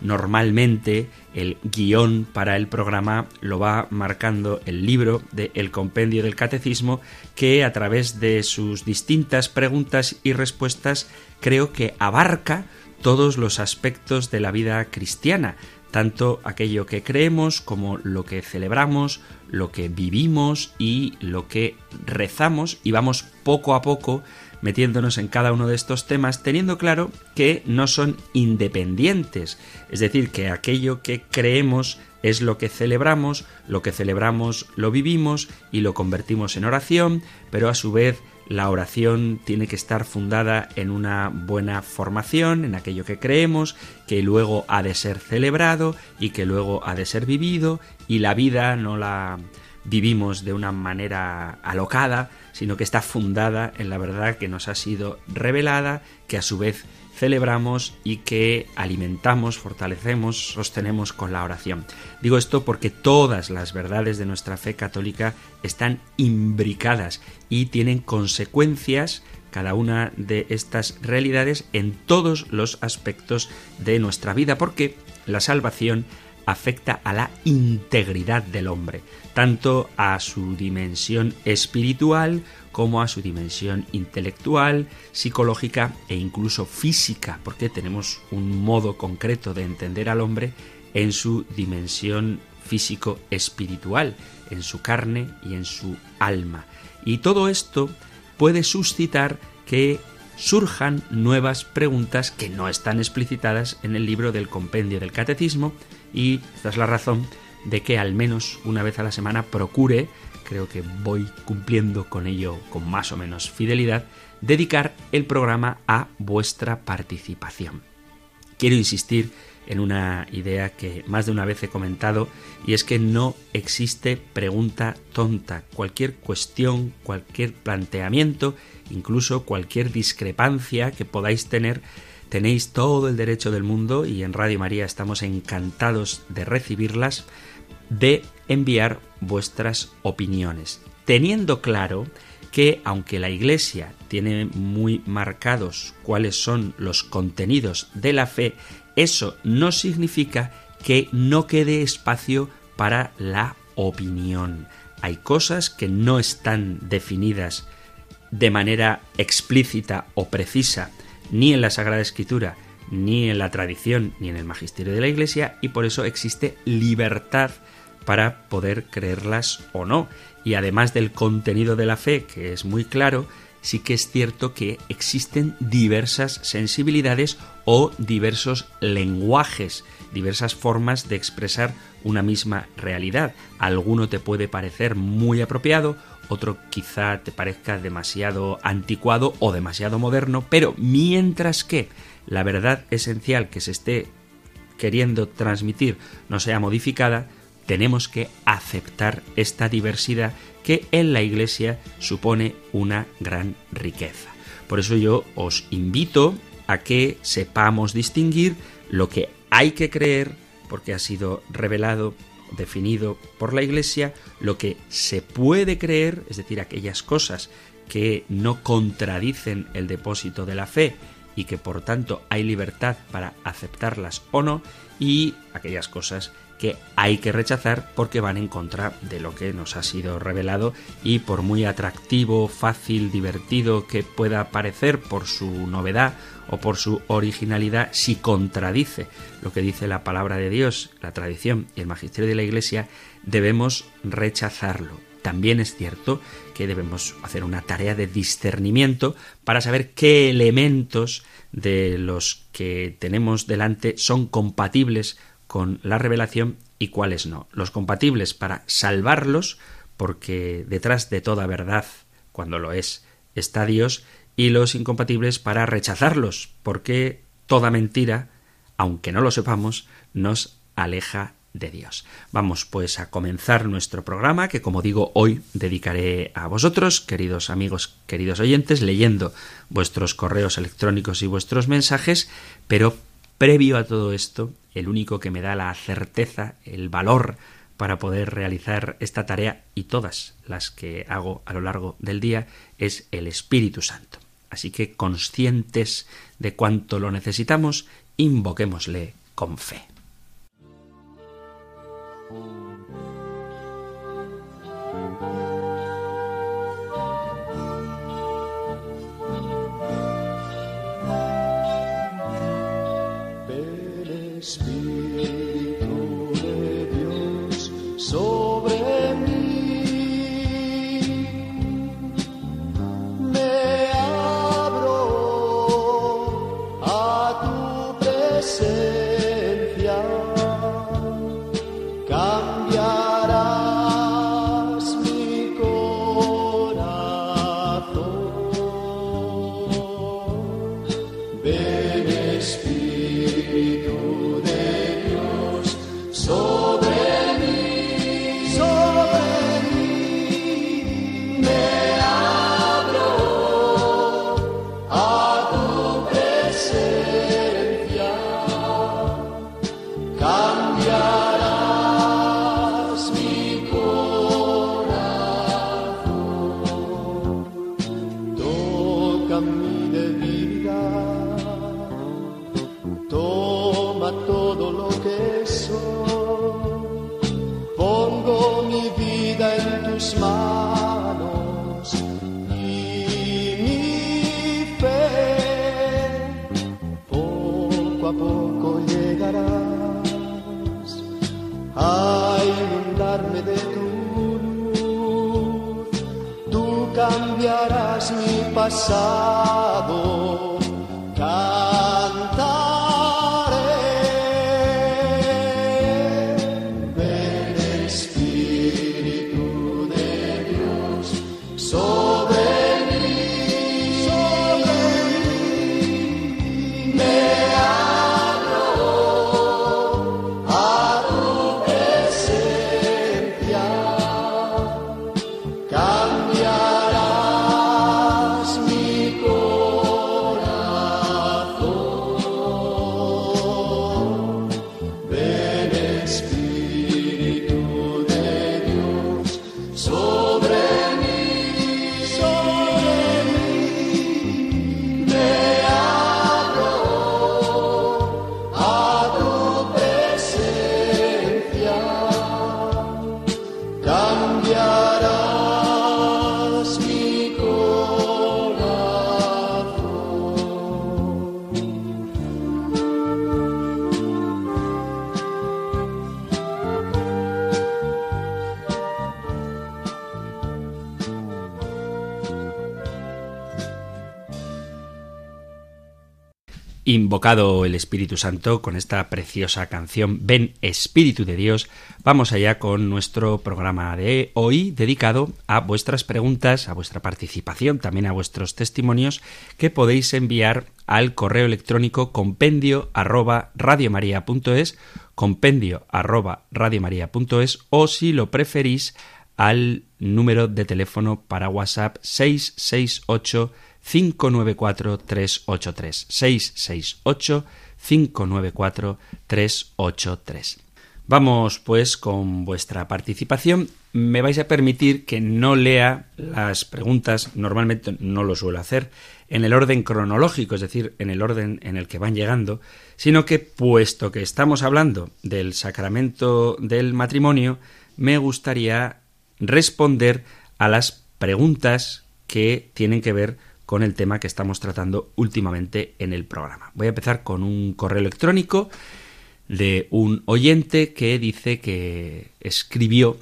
Normalmente el guion para el programa lo va marcando el libro de El Compendio del Catecismo que a través de sus distintas preguntas y respuestas creo que abarca todos los aspectos de la vida cristiana, tanto aquello que creemos como lo que celebramos, lo que vivimos y lo que rezamos y vamos poco a poco metiéndonos en cada uno de estos temas, teniendo claro que no son independientes, es decir, que aquello que creemos es lo que celebramos, lo que celebramos lo vivimos y lo convertimos en oración, pero a su vez la oración tiene que estar fundada en una buena formación, en aquello que creemos, que luego ha de ser celebrado y que luego ha de ser vivido, y la vida no la vivimos de una manera alocada, sino que está fundada en la verdad que nos ha sido revelada, que a su vez celebramos y que alimentamos, fortalecemos, sostenemos con la oración. Digo esto porque todas las verdades de nuestra fe católica están imbricadas y tienen consecuencias cada una de estas realidades en todos los aspectos de nuestra vida, porque la salvación afecta a la integridad del hombre, tanto a su dimensión espiritual como a su dimensión intelectual, psicológica e incluso física, porque tenemos un modo concreto de entender al hombre en su dimensión físico-espiritual, en su carne y en su alma. Y todo esto puede suscitar que surjan nuevas preguntas que no están explicitadas en el libro del compendio del catecismo y esta es la razón de que al menos una vez a la semana procure, creo que voy cumpliendo con ello con más o menos fidelidad, dedicar el programa a vuestra participación. Quiero insistir en una idea que más de una vez he comentado y es que no existe pregunta tonta. Cualquier cuestión, cualquier planteamiento, incluso cualquier discrepancia que podáis tener, tenéis todo el derecho del mundo y en Radio María estamos encantados de recibirlas, de enviar vuestras opiniones, teniendo claro que aunque la Iglesia tiene muy marcados cuáles son los contenidos de la fe, eso no significa que no quede espacio para la opinión. Hay cosas que no están definidas de manera explícita o precisa ni en la Sagrada Escritura, ni en la tradición, ni en el magisterio de la Iglesia, y por eso existe libertad para poder creerlas o no. Y además del contenido de la fe, que es muy claro, sí que es cierto que existen diversas sensibilidades o diversos lenguajes, diversas formas de expresar una misma realidad. Alguno te puede parecer muy apropiado, otro quizá te parezca demasiado anticuado o demasiado moderno, pero mientras que la verdad esencial que se esté queriendo transmitir no sea modificada, tenemos que aceptar esta diversidad que en la Iglesia supone una gran riqueza. Por eso yo os invito a que sepamos distinguir lo que hay que creer, porque ha sido revelado, definido por la Iglesia, lo que se puede creer, es decir, aquellas cosas que no contradicen el depósito de la fe y que por tanto hay libertad para aceptarlas o no, y aquellas cosas que hay que rechazar porque van en contra de lo que nos ha sido revelado y por muy atractivo, fácil, divertido que pueda parecer por su novedad o por su originalidad, si contradice lo que dice la palabra de Dios, la tradición y el magisterio de la Iglesia, debemos rechazarlo. También es cierto que debemos hacer una tarea de discernimiento para saber qué elementos de los que tenemos delante son compatibles con la revelación y cuáles no. Los compatibles para salvarlos, porque detrás de toda verdad, cuando lo es, está Dios, y los incompatibles para rechazarlos, porque toda mentira, aunque no lo sepamos, nos aleja de Dios. Vamos pues a comenzar nuestro programa que como digo hoy dedicaré a vosotros, queridos amigos, queridos oyentes, leyendo vuestros correos electrónicos y vuestros mensajes, pero previo a todo esto, el único que me da la certeza, el valor para poder realizar esta tarea y todas las que hago a lo largo del día es el Espíritu Santo. Así que conscientes de cuánto lo necesitamos, invoquémosle con fe. todo lo que soy. Pongo mi vida en tus manos y mi fe poco a poco llegarás a inundarme de tu luz. Tú cambiarás mi pasado. Invocado el Espíritu Santo con esta preciosa canción Ven Espíritu de Dios, vamos allá con nuestro programa de hoy dedicado a vuestras preguntas, a vuestra participación, también a vuestros testimonios que podéis enviar al correo electrónico compendio arroba radiomaria.es, compendio arroba radiomaria.es o si lo preferís al número de teléfono para WhatsApp 668 594-383. 668-594-383. Vamos pues con vuestra participación. Me vais a permitir que no lea las preguntas, normalmente no lo suelo hacer, en el orden cronológico, es decir, en el orden en el que van llegando, sino que puesto que estamos hablando del sacramento del matrimonio, me gustaría responder a las preguntas que tienen que ver con el tema que estamos tratando últimamente en el programa. Voy a empezar con un correo electrónico de un oyente que dice que escribió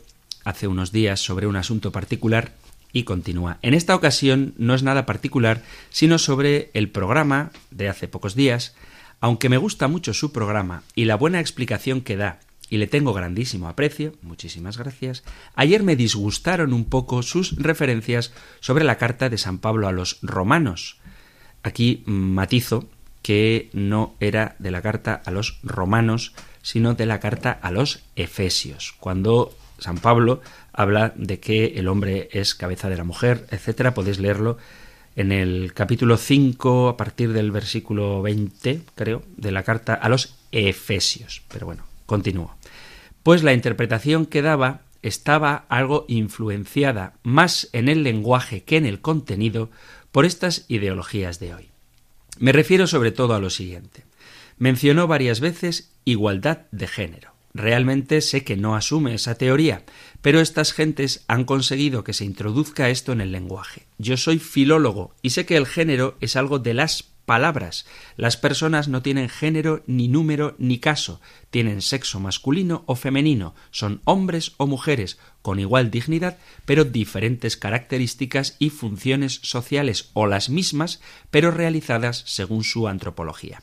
hace unos días sobre un asunto particular y continúa. En esta ocasión no es nada particular, sino sobre el programa de hace pocos días, aunque me gusta mucho su programa y la buena explicación que da, y le tengo grandísimo aprecio, muchísimas gracias, ayer me disgustaron un poco sus referencias sobre la carta de San Pablo a los romanos. Aquí matizo que no era de la carta a los romanos, sino de la carta a los efesios, cuando San Pablo habla de que el hombre es cabeza de la mujer, etcétera, podéis leerlo en el capítulo 5 a partir del versículo 20, creo, de la carta a los Efesios. Pero bueno, continúo. Pues la interpretación que daba estaba algo influenciada más en el lenguaje que en el contenido por estas ideologías de hoy. Me refiero sobre todo a lo siguiente. Mencionó varias veces igualdad de género. Realmente sé que no asume esa teoría, pero estas gentes han conseguido que se introduzca esto en el lenguaje. Yo soy filólogo y sé que el género es algo de las palabras. Las personas no tienen género, ni número, ni caso. Tienen sexo masculino o femenino. Son hombres o mujeres, con igual dignidad, pero diferentes características y funciones sociales o las mismas, pero realizadas según su antropología.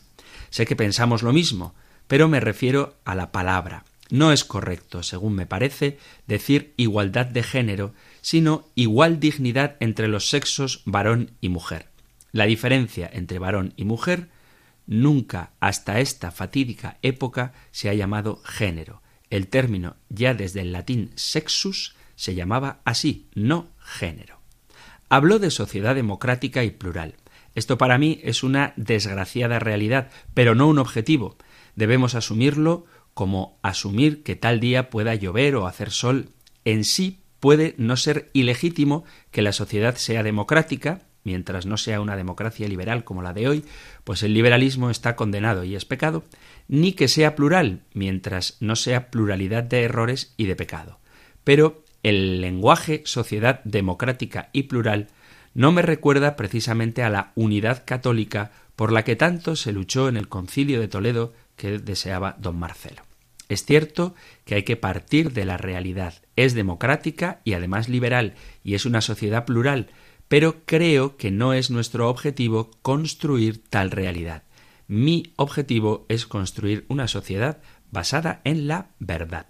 Sé que pensamos lo mismo, pero me refiero a la palabra. No es correcto, según me parece, decir igualdad de género, sino igual dignidad entre los sexos varón y mujer. La diferencia entre varón y mujer nunca hasta esta fatídica época se ha llamado género. El término, ya desde el latín sexus, se llamaba así, no género. Habló de sociedad democrática y plural. Esto para mí es una desgraciada realidad, pero no un objetivo. Debemos asumirlo como asumir que tal día pueda llover o hacer sol, en sí puede no ser ilegítimo que la sociedad sea democrática, mientras no sea una democracia liberal como la de hoy, pues el liberalismo está condenado y es pecado, ni que sea plural, mientras no sea pluralidad de errores y de pecado. Pero el lenguaje sociedad democrática y plural no me recuerda precisamente a la unidad católica por la que tanto se luchó en el concilio de Toledo que deseaba don Marcelo. Es cierto que hay que partir de la realidad. Es democrática y además liberal, y es una sociedad plural, pero creo que no es nuestro objetivo construir tal realidad. Mi objetivo es construir una sociedad basada en la verdad.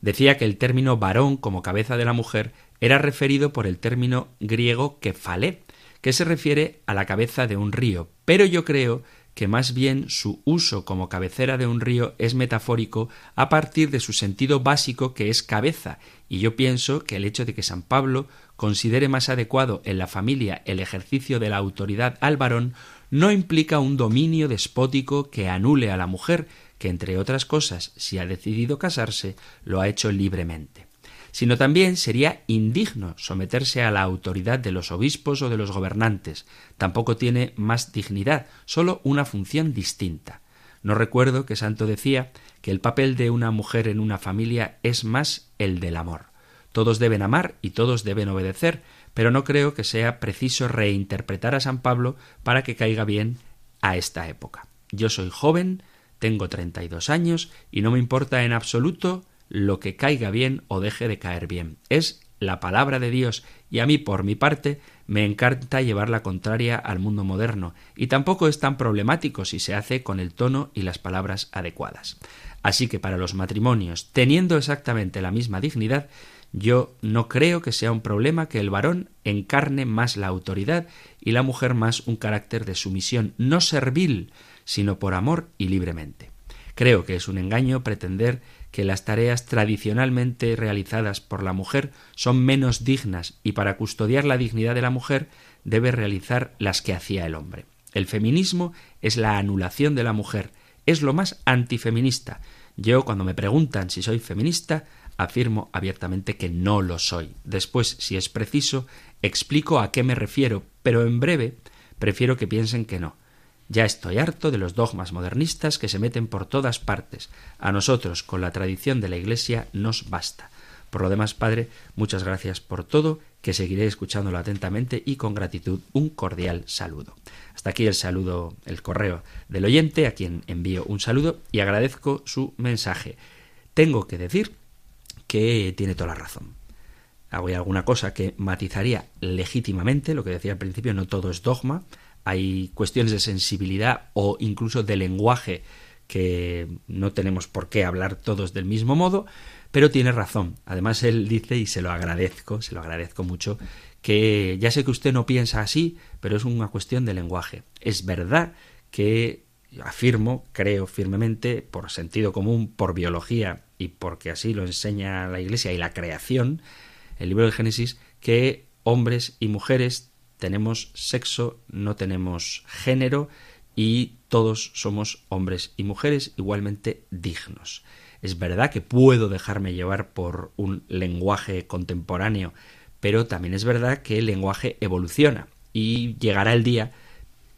Decía que el término varón como cabeza de la mujer era referido por el término griego kefalé, que se refiere a la cabeza de un río, pero yo creo que más bien su uso como cabecera de un río es metafórico a partir de su sentido básico que es cabeza, y yo pienso que el hecho de que San Pablo considere más adecuado en la familia el ejercicio de la autoridad al varón no implica un dominio despótico que anule a la mujer, que entre otras cosas, si ha decidido casarse, lo ha hecho libremente sino también sería indigno someterse a la autoridad de los obispos o de los gobernantes. Tampoco tiene más dignidad, sólo una función distinta. No recuerdo que Santo decía que el papel de una mujer en una familia es más el del amor. Todos deben amar y todos deben obedecer, pero no creo que sea preciso reinterpretar a San Pablo para que caiga bien a esta época. Yo soy joven, tengo treinta y dos años y no me importa en absoluto lo que caiga bien o deje de caer bien. Es la palabra de Dios y a mí, por mi parte, me encanta llevar la contraria al mundo moderno, y tampoco es tan problemático si se hace con el tono y las palabras adecuadas. Así que para los matrimonios, teniendo exactamente la misma dignidad, yo no creo que sea un problema que el varón encarne más la autoridad y la mujer más un carácter de sumisión, no servil, sino por amor y libremente. Creo que es un engaño pretender que las tareas tradicionalmente realizadas por la mujer son menos dignas y para custodiar la dignidad de la mujer debe realizar las que hacía el hombre. El feminismo es la anulación de la mujer, es lo más antifeminista. Yo cuando me preguntan si soy feminista, afirmo abiertamente que no lo soy. Después, si es preciso, explico a qué me refiero, pero en breve prefiero que piensen que no. Ya estoy harto de los dogmas modernistas que se meten por todas partes. A nosotros, con la tradición de la Iglesia, nos basta. Por lo demás, Padre, muchas gracias por todo, que seguiré escuchándolo atentamente y con gratitud un cordial saludo. Hasta aquí el saludo, el correo del oyente, a quien envío un saludo y agradezco su mensaje. Tengo que decir que tiene toda la razón. hago alguna cosa que matizaría legítimamente, lo que decía al principio, no todo es dogma, hay cuestiones de sensibilidad o incluso de lenguaje que no tenemos por qué hablar todos del mismo modo, pero tiene razón. Además, él dice, y se lo agradezco, se lo agradezco mucho, que ya sé que usted no piensa así, pero es una cuestión de lenguaje. Es verdad que afirmo, creo firmemente, por sentido común, por biología y porque así lo enseña la Iglesia y la creación, el libro del Génesis, que hombres y mujeres tenemos sexo, no tenemos género y todos somos hombres y mujeres igualmente dignos. Es verdad que puedo dejarme llevar por un lenguaje contemporáneo, pero también es verdad que el lenguaje evoluciona y llegará el día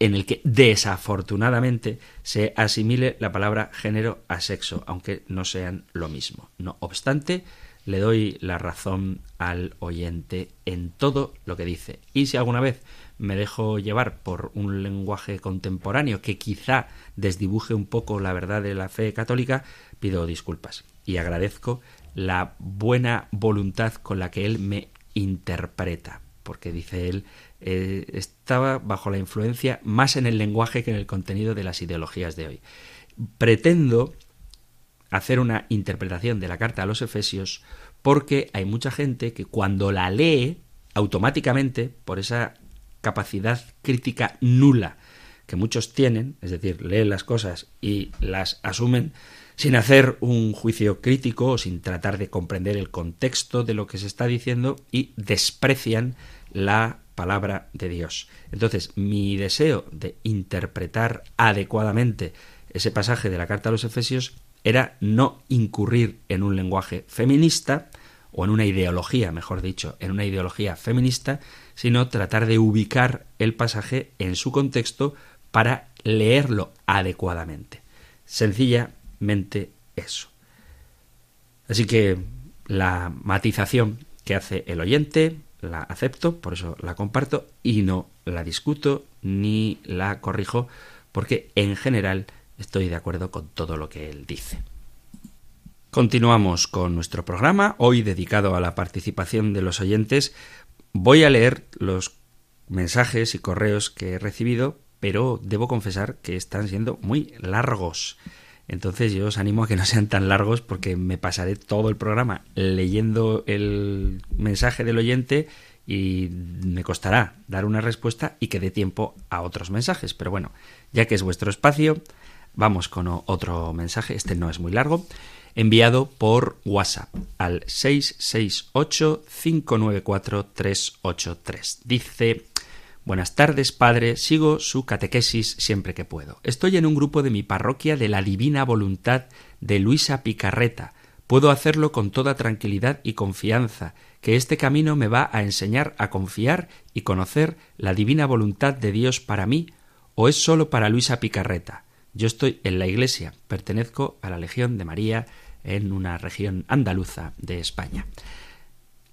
en el que desafortunadamente se asimile la palabra género a sexo, aunque no sean lo mismo. No obstante, le doy la razón al oyente en todo lo que dice. Y si alguna vez me dejo llevar por un lenguaje contemporáneo que quizá desdibuje un poco la verdad de la fe católica, pido disculpas y agradezco la buena voluntad con la que él me interpreta, porque dice él, eh, estaba bajo la influencia más en el lenguaje que en el contenido de las ideologías de hoy. Pretendo hacer una interpretación de la carta a los Efesios porque hay mucha gente que cuando la lee automáticamente, por esa capacidad crítica nula que muchos tienen, es decir, leen las cosas y las asumen sin hacer un juicio crítico o sin tratar de comprender el contexto de lo que se está diciendo y desprecian la palabra de Dios. Entonces, mi deseo de interpretar adecuadamente ese pasaje de la carta a los Efesios era no incurrir en un lenguaje feminista, o en una ideología, mejor dicho, en una ideología feminista, sino tratar de ubicar el pasaje en su contexto para leerlo adecuadamente. Sencillamente eso. Así que la matización que hace el oyente la acepto, por eso la comparto y no la discuto ni la corrijo, porque en general estoy de acuerdo con todo lo que él dice. Continuamos con nuestro programa, hoy dedicado a la participación de los oyentes. Voy a leer los mensajes y correos que he recibido, pero debo confesar que están siendo muy largos. Entonces yo os animo a que no sean tan largos porque me pasaré todo el programa leyendo el mensaje del oyente y me costará dar una respuesta y que dé tiempo a otros mensajes. Pero bueno, ya que es vuestro espacio, vamos con otro mensaje. Este no es muy largo enviado por WhatsApp al 668-594-383. Dice, Buenas tardes, padre. Sigo su catequesis siempre que puedo. Estoy en un grupo de mi parroquia de la Divina Voluntad de Luisa Picarreta. Puedo hacerlo con toda tranquilidad y confianza, que este camino me va a enseñar a confiar y conocer la divina voluntad de Dios para mí, o es solo para Luisa Picarreta. Yo estoy en la Iglesia, pertenezco a la Legión de María en una región andaluza de España.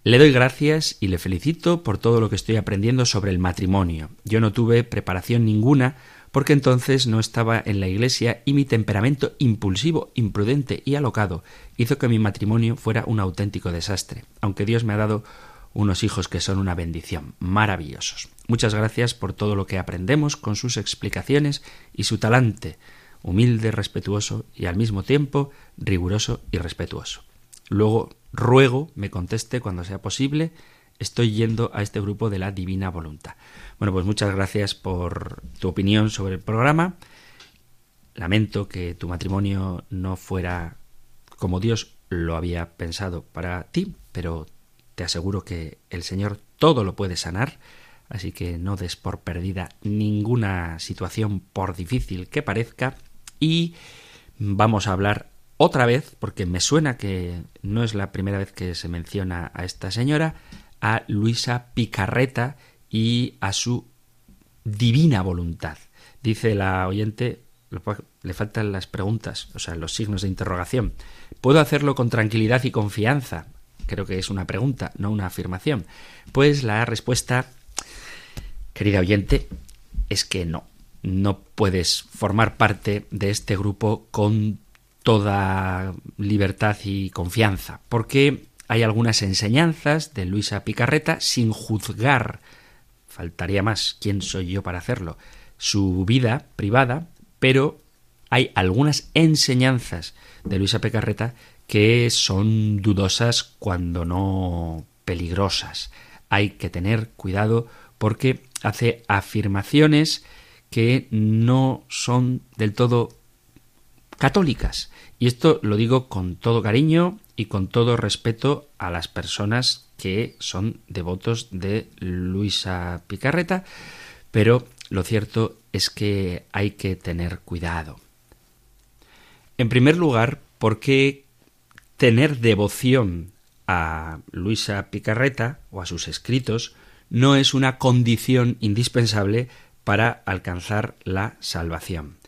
Le doy gracias y le felicito por todo lo que estoy aprendiendo sobre el matrimonio. Yo no tuve preparación ninguna porque entonces no estaba en la iglesia y mi temperamento impulsivo, imprudente y alocado hizo que mi matrimonio fuera un auténtico desastre, aunque Dios me ha dado unos hijos que son una bendición, maravillosos. Muchas gracias por todo lo que aprendemos con sus explicaciones y su talante humilde, respetuoso y al mismo tiempo riguroso y respetuoso. Luego ruego me conteste cuando sea posible. Estoy yendo a este grupo de la Divina Voluntad. Bueno, pues muchas gracias por tu opinión sobre el programa. Lamento que tu matrimonio no fuera como Dios lo había pensado para ti, pero te aseguro que el Señor todo lo puede sanar, así que no des por perdida ninguna situación por difícil que parezca y vamos a hablar otra vez, porque me suena que no es la primera vez que se menciona a esta señora, a Luisa Picarreta y a su divina voluntad. Dice la oyente, le faltan las preguntas, o sea, los signos de interrogación. ¿Puedo hacerlo con tranquilidad y confianza? Creo que es una pregunta, no una afirmación. Pues la respuesta, querida oyente, es que no no puedes formar parte de este grupo con toda libertad y confianza, porque hay algunas enseñanzas de Luisa Picarreta sin juzgar, faltaría más, ¿quién soy yo para hacerlo? Su vida privada, pero hay algunas enseñanzas de Luisa Picarreta que son dudosas cuando no peligrosas. Hay que tener cuidado porque hace afirmaciones que no son del todo católicas. Y esto lo digo con todo cariño y con todo respeto a las personas que son devotos de Luisa Picarreta, pero lo cierto es que hay que tener cuidado. En primer lugar, porque tener devoción a Luisa Picarreta o a sus escritos no es una condición indispensable para alcanzar la salvación.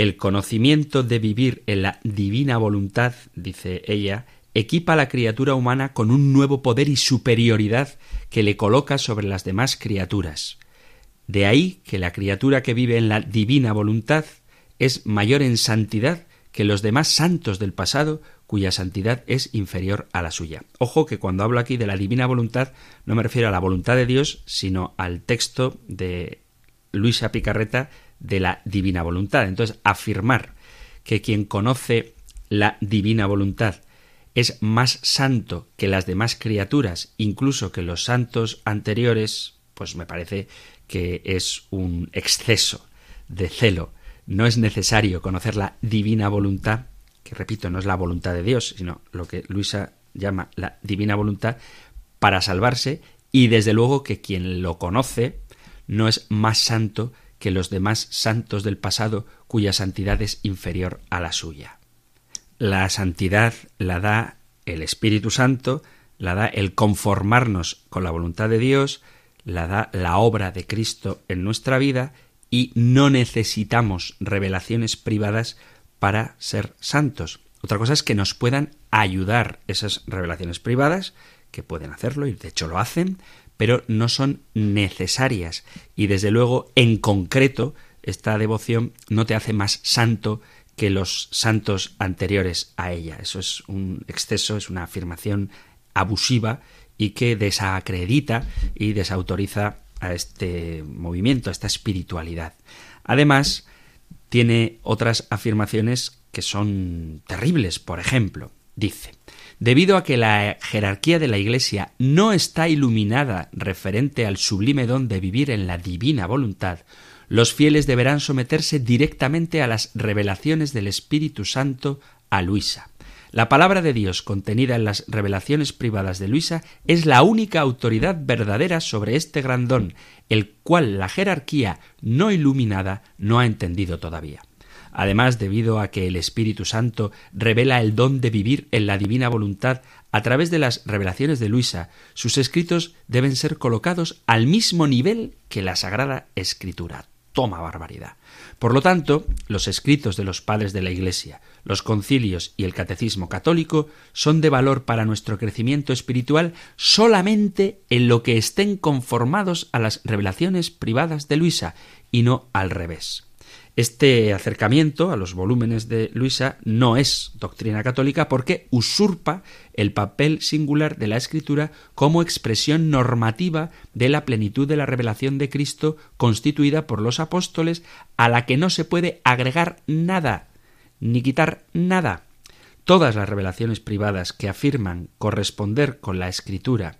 El conocimiento de vivir en la divina voluntad, dice ella, equipa a la criatura humana con un nuevo poder y superioridad que le coloca sobre las demás criaturas. De ahí que la criatura que vive en la divina voluntad es mayor en santidad que los demás santos del pasado cuya santidad es inferior a la suya. Ojo que cuando hablo aquí de la divina voluntad no me refiero a la voluntad de Dios, sino al texto de Luisa Picarreta de la divina voluntad. Entonces, afirmar que quien conoce la divina voluntad es más santo que las demás criaturas, incluso que los santos anteriores, pues me parece que es un exceso de celo no es necesario conocer la divina voluntad, que repito, no es la voluntad de Dios, sino lo que Luisa llama la divina voluntad, para salvarse y desde luego que quien lo conoce no es más santo que los demás santos del pasado cuya santidad es inferior a la suya. La santidad la da el Espíritu Santo, la da el conformarnos con la voluntad de Dios, la da la obra de Cristo en nuestra vida y no necesitamos revelaciones privadas para ser santos. Otra cosa es que nos puedan ayudar esas revelaciones privadas, que pueden hacerlo y de hecho lo hacen, pero no son necesarias. Y desde luego, en concreto, esta devoción no te hace más santo que los santos anteriores a ella. Eso es un exceso, es una afirmación abusiva y que desacredita y desautoriza a este movimiento, a esta espiritualidad. Además, tiene otras afirmaciones que son terribles. Por ejemplo, dice, debido a que la jerarquía de la Iglesia no está iluminada referente al sublime don de vivir en la divina voluntad, los fieles deberán someterse directamente a las revelaciones del Espíritu Santo a Luisa. La palabra de Dios contenida en las revelaciones privadas de Luisa es la única autoridad verdadera sobre este gran don, el cual la jerarquía no iluminada no ha entendido todavía. Además, debido a que el Espíritu Santo revela el don de vivir en la divina voluntad a través de las revelaciones de Luisa, sus escritos deben ser colocados al mismo nivel que la Sagrada Escritura. Toma barbaridad. Por lo tanto, los escritos de los padres de la Iglesia, los concilios y el catecismo católico son de valor para nuestro crecimiento espiritual solamente en lo que estén conformados a las revelaciones privadas de Luisa y no al revés. Este acercamiento a los volúmenes de Luisa no es doctrina católica porque usurpa el papel singular de la escritura como expresión normativa de la plenitud de la revelación de Cristo constituida por los apóstoles a la que no se puede agregar nada ni quitar nada. Todas las revelaciones privadas que afirman corresponder con la escritura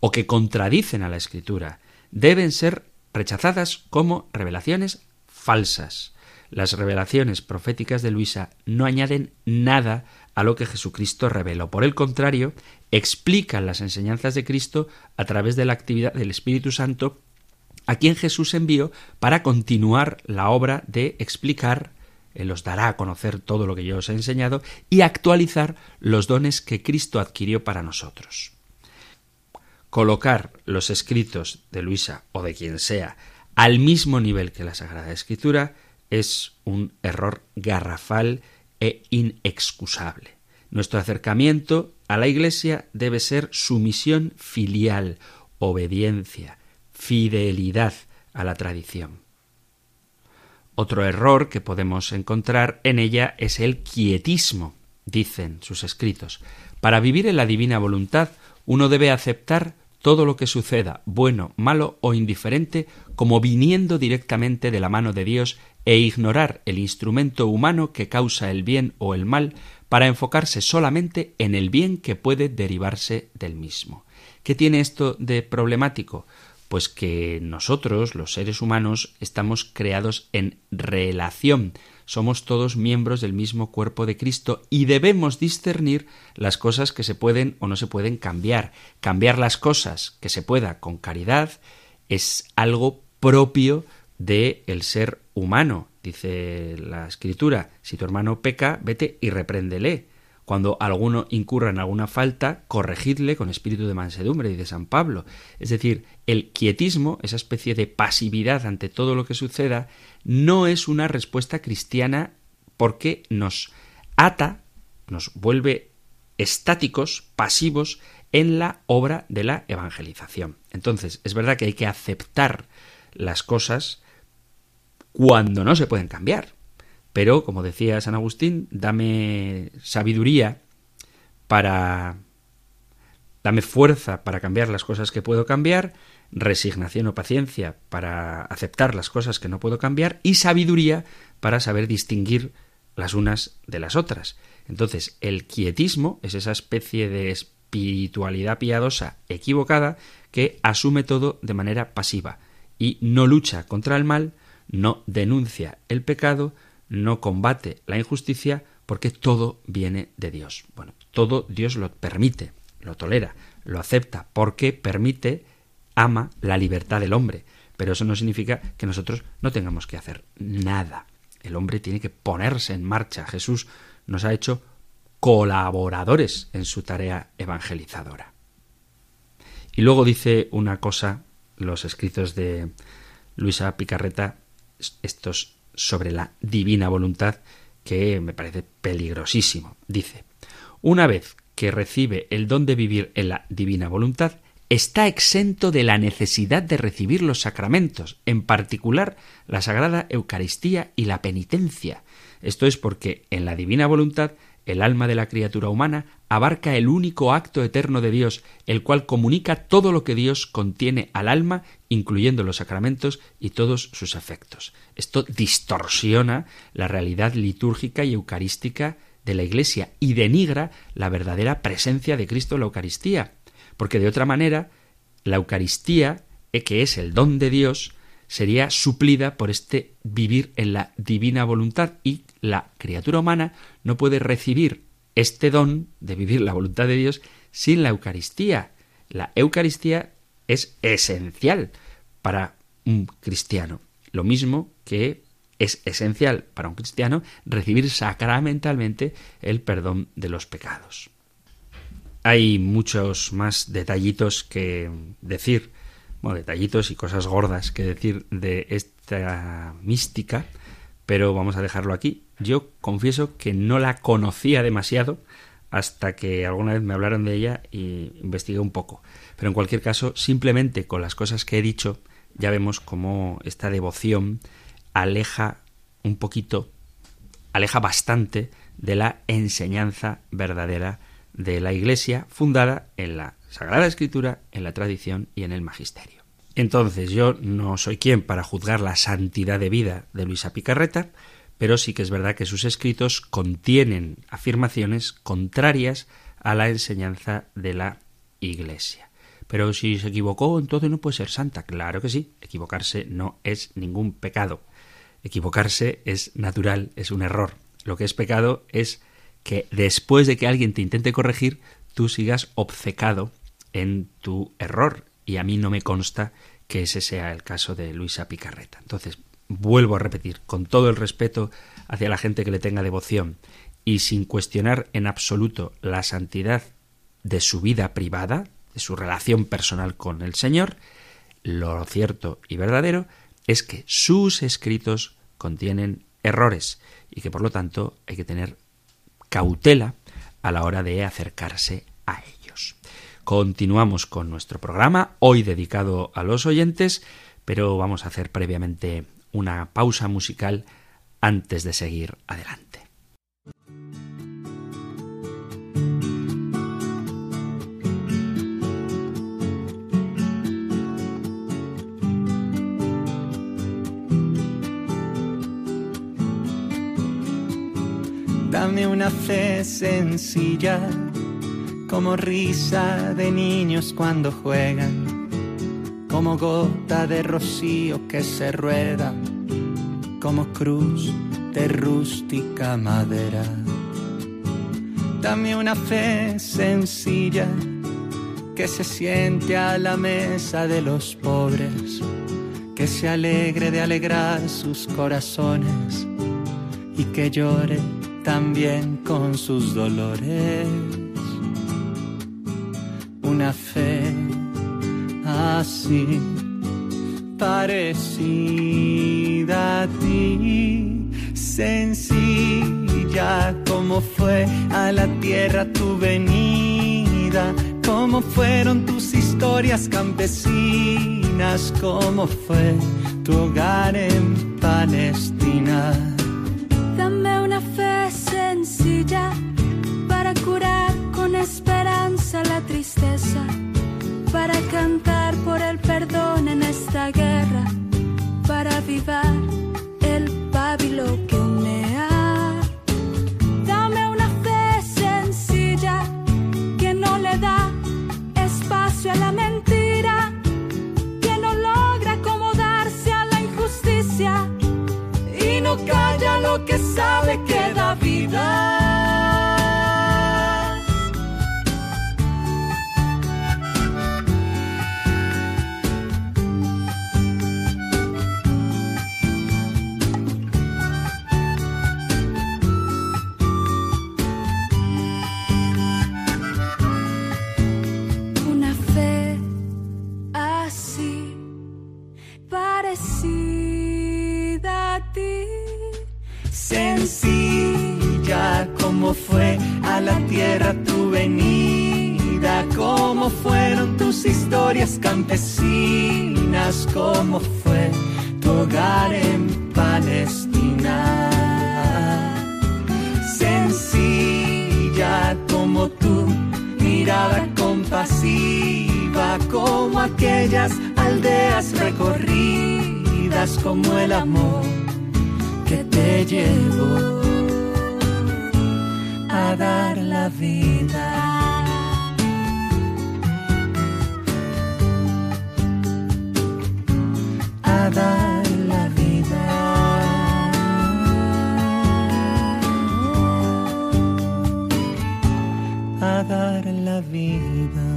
o que contradicen a la escritura deben ser rechazadas como revelaciones falsas. Las revelaciones proféticas de Luisa no añaden nada a lo que Jesucristo reveló. Por el contrario, explican las enseñanzas de Cristo a través de la actividad del Espíritu Santo a quien Jesús envió para continuar la obra de explicar, él os dará a conocer todo lo que yo os he enseñado y actualizar los dones que Cristo adquirió para nosotros. Colocar los escritos de Luisa o de quien sea al mismo nivel que la Sagrada Escritura es un error garrafal e inexcusable. Nuestro acercamiento a la Iglesia debe ser sumisión filial, obediencia, fidelidad a la tradición. Otro error que podemos encontrar en ella es el quietismo. dicen sus escritos. Para vivir en la divina voluntad, uno debe aceptar todo lo que suceda, bueno, malo o indiferente, como viniendo directamente de la mano de Dios e ignorar el instrumento humano que causa el bien o el mal para enfocarse solamente en el bien que puede derivarse del mismo. ¿Qué tiene esto de problemático? Pues que nosotros, los seres humanos, estamos creados en relación, somos todos miembros del mismo cuerpo de Cristo y debemos discernir las cosas que se pueden o no se pueden cambiar. Cambiar las cosas que se pueda con caridad es algo propio de el ser humano. Dice la escritura, si tu hermano peca, vete y repréndele. Cuando alguno incurra en alguna falta, corregidle con espíritu de mansedumbre, de San Pablo. Es decir, el quietismo, esa especie de pasividad ante todo lo que suceda, no es una respuesta cristiana porque nos ata, nos vuelve estáticos, pasivos en la obra de la evangelización. Entonces, es verdad que hay que aceptar las cosas cuando no se pueden cambiar. Pero, como decía San Agustín, dame sabiduría para... dame fuerza para cambiar las cosas que puedo cambiar, resignación o paciencia para aceptar las cosas que no puedo cambiar y sabiduría para saber distinguir las unas de las otras. Entonces, el quietismo es esa especie de espiritualidad piadosa equivocada que asume todo de manera pasiva y no lucha contra el mal, no denuncia el pecado, no combate la injusticia, porque todo viene de Dios. Bueno, todo Dios lo permite, lo tolera, lo acepta, porque permite ama la libertad del hombre. Pero eso no significa que nosotros no tengamos que hacer nada. El hombre tiene que ponerse en marcha. Jesús nos ha hecho colaboradores en su tarea evangelizadora. Y luego dice una cosa, los escritos de Luisa Picarreta, estos sobre la divina voluntad, que me parece peligrosísimo. Dice, una vez que recibe el don de vivir en la divina voluntad, está exento de la necesidad de recibir los sacramentos, en particular la Sagrada Eucaristía y la penitencia. Esto es porque en la divina voluntad el alma de la criatura humana abarca el único acto eterno de Dios, el cual comunica todo lo que Dios contiene al alma, incluyendo los sacramentos y todos sus efectos. Esto distorsiona la realidad litúrgica y eucarística de la Iglesia y denigra la verdadera presencia de Cristo en la Eucaristía porque de otra manera la Eucaristía, eh, que es el don de Dios, sería suplida por este vivir en la divina voluntad y la criatura humana no puede recibir este don de vivir la voluntad de Dios sin la Eucaristía. La Eucaristía es esencial para un cristiano, lo mismo que es esencial para un cristiano recibir sacramentalmente el perdón de los pecados. Hay muchos más detallitos que decir, bueno, detallitos y cosas gordas que decir de esta mística, pero vamos a dejarlo aquí. Yo confieso que no la conocía demasiado hasta que alguna vez me hablaron de ella y investigué un poco. Pero en cualquier caso, simplemente con las cosas que he dicho, ya vemos cómo esta devoción aleja un poquito, aleja bastante de la enseñanza verdadera de la Iglesia fundada en la Sagrada Escritura, en la tradición y en el magisterio. Entonces yo no soy quien para juzgar la santidad de vida de Luisa Picarreta, pero sí que es verdad que sus escritos contienen afirmaciones contrarias a la enseñanza de la Iglesia. Pero si se equivocó, entonces no puede ser santa. Claro que sí, equivocarse no es ningún pecado. Equivocarse es natural, es un error. Lo que es pecado es que después de que alguien te intente corregir, tú sigas obcecado en tu error. Y a mí no me consta que ese sea el caso de Luisa Picarreta. Entonces, vuelvo a repetir, con todo el respeto hacia la gente que le tenga devoción y sin cuestionar en absoluto la santidad de su vida privada, de su relación personal con el Señor, lo cierto y verdadero es que sus escritos contienen errores y que por lo tanto hay que tener cautela a la hora de acercarse a ellos. Continuamos con nuestro programa, hoy dedicado a los oyentes, pero vamos a hacer previamente una pausa musical antes de seguir adelante. Dame una fe sencilla, como risa de niños cuando juegan como gota de rocío que se rueda, como cruz de rústica madera. Dame una fe sencilla que se siente a la mesa de los pobres, que se alegre de alegrar sus corazones y que llore también con sus dolores. Una fe así parecida a ti, sencilla como fue a la tierra tu venida, como fueron tus historias campesinas, como fue tu hogar en Palestina. Que sabe que da vida. Fueron tus historias campesinas, como fue tu hogar en Palestina. Sencilla como tu mirada compasiva, como aquellas aldeas recorridas, como el amor que te llevó a dar la vida. A dar la vida. A dar la vida.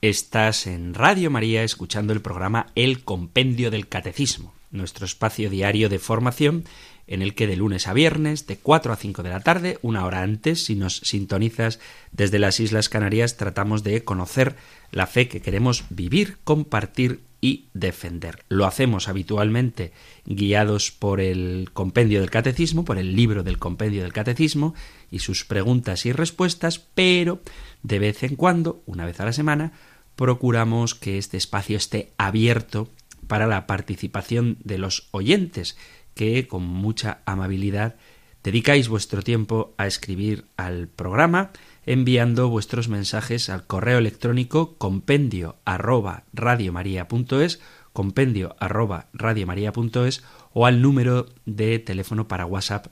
Estás en Radio María escuchando el programa El Compendio del Catecismo, nuestro espacio diario de formación en el que de lunes a viernes, de 4 a 5 de la tarde, una hora antes, si nos sintonizas desde las Islas Canarias, tratamos de conocer la fe que queremos vivir, compartir y defender. Lo hacemos habitualmente guiados por el compendio del catecismo, por el libro del compendio del catecismo y sus preguntas y respuestas, pero de vez en cuando, una vez a la semana, procuramos que este espacio esté abierto para la participación de los oyentes que con mucha amabilidad dedicáis vuestro tiempo a escribir al programa enviando vuestros mensajes al correo electrónico compendio arroba radiomaria.es compendio arroba radiomaria.es o al número de teléfono para WhatsApp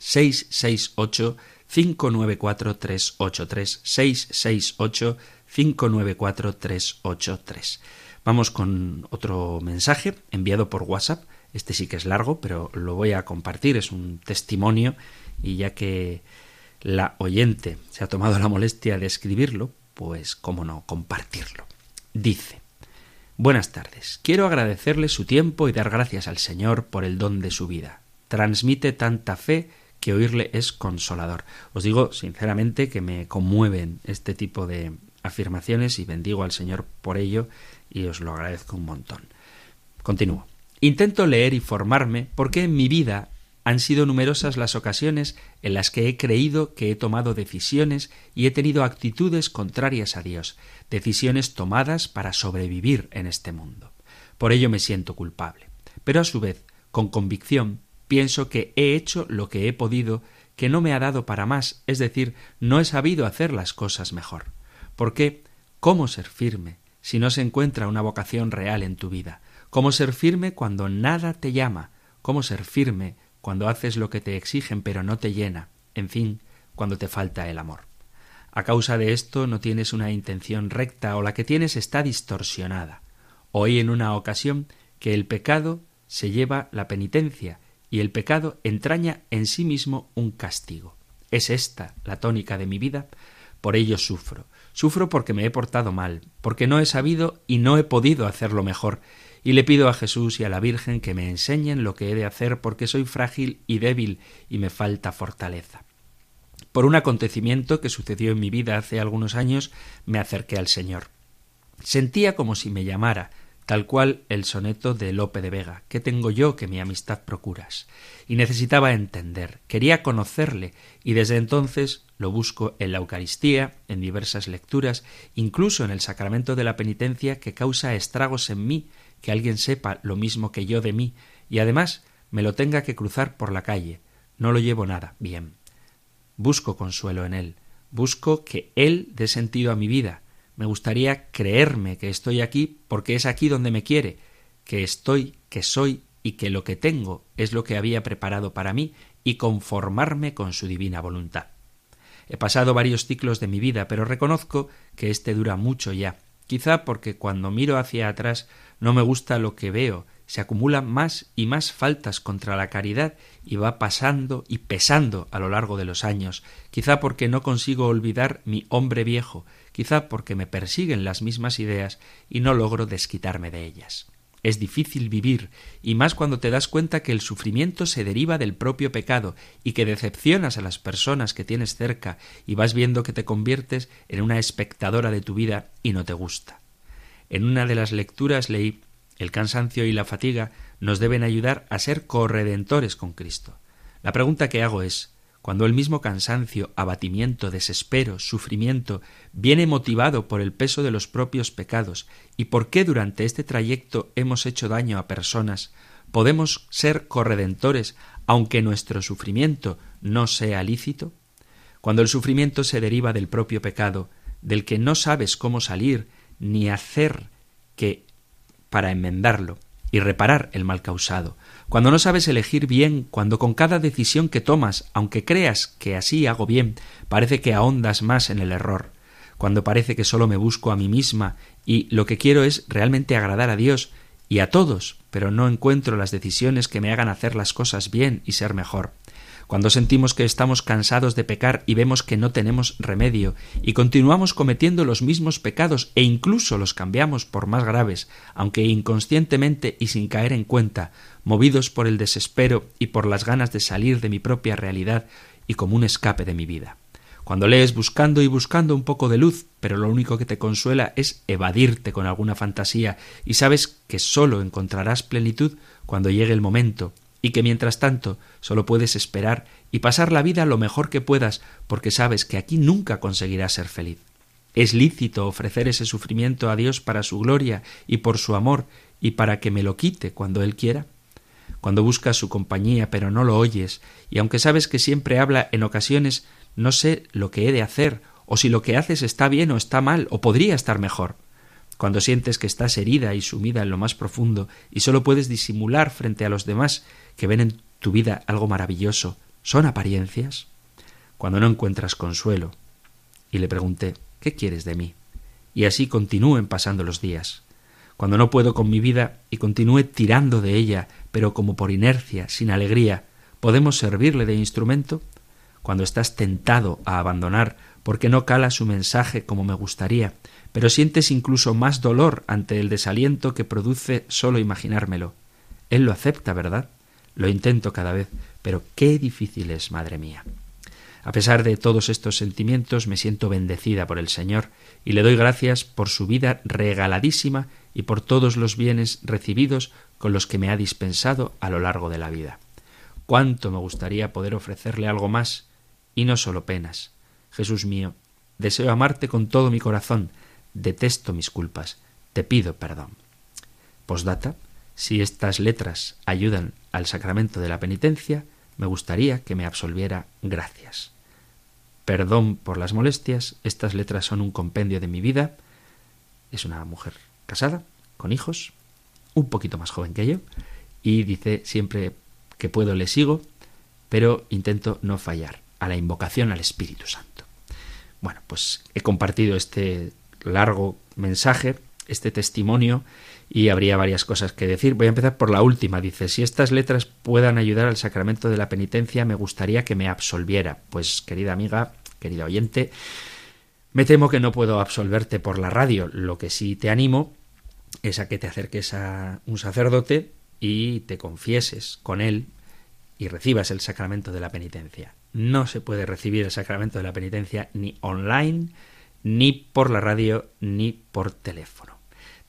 668 594 383 668 594 383 Vamos con otro mensaje enviado por WhatsApp este sí que es largo, pero lo voy a compartir, es un testimonio y ya que la oyente se ha tomado la molestia de escribirlo, pues cómo no compartirlo. Dice, Buenas tardes, quiero agradecerle su tiempo y dar gracias al Señor por el don de su vida. Transmite tanta fe que oírle es consolador. Os digo sinceramente que me conmueven este tipo de afirmaciones y bendigo al Señor por ello y os lo agradezco un montón. Continúo. Intento leer y formarme porque en mi vida han sido numerosas las ocasiones en las que he creído que he tomado decisiones y he tenido actitudes contrarias a Dios, decisiones tomadas para sobrevivir en este mundo. Por ello me siento culpable. Pero a su vez, con convicción, pienso que he hecho lo que he podido, que no me ha dado para más, es decir, no he sabido hacer las cosas mejor. ¿Por qué? ¿Cómo ser firme si no se encuentra una vocación real en tu vida? Cómo ser firme cuando nada te llama, cómo ser firme cuando haces lo que te exigen pero no te llena, en fin, cuando te falta el amor. A causa de esto no tienes una intención recta o la que tienes está distorsionada. Oí en una ocasión que el pecado se lleva la penitencia y el pecado entraña en sí mismo un castigo. Es esta la tónica de mi vida, por ello sufro. Sufro porque me he portado mal, porque no he sabido y no he podido hacerlo mejor, y le pido a Jesús y a la Virgen que me enseñen lo que he de hacer porque soy frágil y débil y me falta fortaleza. Por un acontecimiento que sucedió en mi vida hace algunos años, me acerqué al Señor. Sentía como si me llamara, tal cual el soneto de Lope de Vega, ¿qué tengo yo que mi amistad procuras? Y necesitaba entender, quería conocerle, y desde entonces lo busco en la Eucaristía, en diversas lecturas, incluso en el sacramento de la penitencia que causa estragos en mí, que alguien sepa lo mismo que yo de mí, y además me lo tenga que cruzar por la calle. No lo llevo nada bien. Busco consuelo en él, busco que él dé sentido a mi vida, me gustaría creerme que estoy aquí porque es aquí donde me quiere, que estoy, que soy y que lo que tengo es lo que había preparado para mí y conformarme con su divina voluntad. He pasado varios ciclos de mi vida, pero reconozco que éste dura mucho ya, quizá porque cuando miro hacia atrás no me gusta lo que veo, se acumulan más y más faltas contra la caridad y va pasando y pesando a lo largo de los años, quizá porque no consigo olvidar mi hombre viejo, quizá porque me persiguen las mismas ideas y no logro desquitarme de ellas. Es difícil vivir, y más cuando te das cuenta que el sufrimiento se deriva del propio pecado y que decepcionas a las personas que tienes cerca y vas viendo que te conviertes en una espectadora de tu vida y no te gusta. En una de las lecturas leí el cansancio y la fatiga nos deben ayudar a ser corredentores con Cristo. La pregunta que hago es cuando el mismo cansancio, abatimiento, desespero, sufrimiento viene motivado por el peso de los propios pecados y por qué durante este trayecto hemos hecho daño a personas, podemos ser corredentores aunque nuestro sufrimiento no sea lícito? Cuando el sufrimiento se deriva del propio pecado, del que no sabes cómo salir ni hacer que para enmendarlo y reparar el mal causado, cuando no sabes elegir bien, cuando con cada decisión que tomas, aunque creas que así hago bien, parece que ahondas más en el error, cuando parece que solo me busco a mí misma y lo que quiero es realmente agradar a Dios y a todos, pero no encuentro las decisiones que me hagan hacer las cosas bien y ser mejor, cuando sentimos que estamos cansados de pecar y vemos que no tenemos remedio, y continuamos cometiendo los mismos pecados e incluso los cambiamos por más graves, aunque inconscientemente y sin caer en cuenta, movidos por el desespero y por las ganas de salir de mi propia realidad y como un escape de mi vida. Cuando lees buscando y buscando un poco de luz, pero lo único que te consuela es evadirte con alguna fantasía y sabes que sólo encontrarás plenitud cuando llegue el momento y que mientras tanto solo puedes esperar y pasar la vida lo mejor que puedas porque sabes que aquí nunca conseguirás ser feliz. Es lícito ofrecer ese sufrimiento a Dios para su gloria y por su amor y para que me lo quite cuando Él quiera. Cuando buscas su compañía pero no lo oyes, y aunque sabes que siempre habla en ocasiones, no sé lo que he de hacer, o si lo que haces está bien o está mal, o podría estar mejor cuando sientes que estás herida y sumida en lo más profundo y solo puedes disimular frente a los demás que ven en tu vida algo maravilloso, ¿son apariencias? Cuando no encuentras consuelo. Y le pregunté, ¿qué quieres de mí? Y así continúen pasando los días. Cuando no puedo con mi vida y continúe tirando de ella, pero como por inercia, sin alegría, ¿podemos servirle de instrumento? Cuando estás tentado a abandonar porque no cala su mensaje como me gustaría, pero sientes incluso más dolor ante el desaliento que produce solo imaginármelo. Él lo acepta, ¿verdad? Lo intento cada vez, pero qué difícil es, madre mía. A pesar de todos estos sentimientos, me siento bendecida por el Señor y le doy gracias por su vida regaladísima y por todos los bienes recibidos con los que me ha dispensado a lo largo de la vida. Cuánto me gustaría poder ofrecerle algo más y no solo penas. Jesús mío, deseo amarte con todo mi corazón, detesto mis culpas, te pido perdón. Postdata, si estas letras ayudan al sacramento de la penitencia, me gustaría que me absolviera gracias. Perdón por las molestias, estas letras son un compendio de mi vida. Es una mujer casada, con hijos, un poquito más joven que yo y dice siempre que puedo le sigo, pero intento no fallar a la invocación al Espíritu Santo. Bueno, pues he compartido este largo mensaje, este testimonio, y habría varias cosas que decir. Voy a empezar por la última. Dice, si estas letras puedan ayudar al sacramento de la penitencia, me gustaría que me absolviera. Pues, querida amiga, querida oyente, me temo que no puedo absolverte por la radio. Lo que sí te animo es a que te acerques a un sacerdote y te confieses con él y recibas el sacramento de la penitencia. No se puede recibir el sacramento de la penitencia ni online, ni por la radio, ni por teléfono.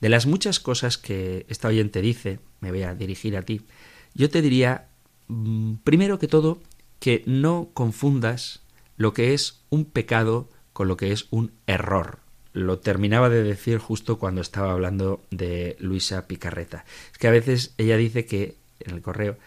De las muchas cosas que esta oyente dice, me voy a dirigir a ti, yo te diría, mm, primero que todo, que no confundas lo que es un pecado con lo que es un error. Lo terminaba de decir justo cuando estaba hablando de Luisa Picarreta. Es que a veces ella dice que, en el correo,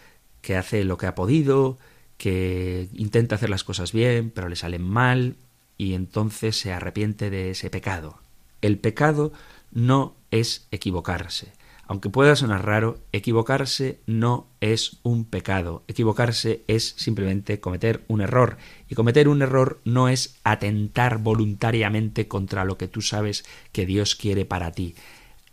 que hace lo que ha podido, que intenta hacer las cosas bien, pero le salen mal, y entonces se arrepiente de ese pecado. El pecado no es equivocarse. Aunque pueda sonar raro, equivocarse no es un pecado. Equivocarse es simplemente cometer un error. Y cometer un error no es atentar voluntariamente contra lo que tú sabes que Dios quiere para ti.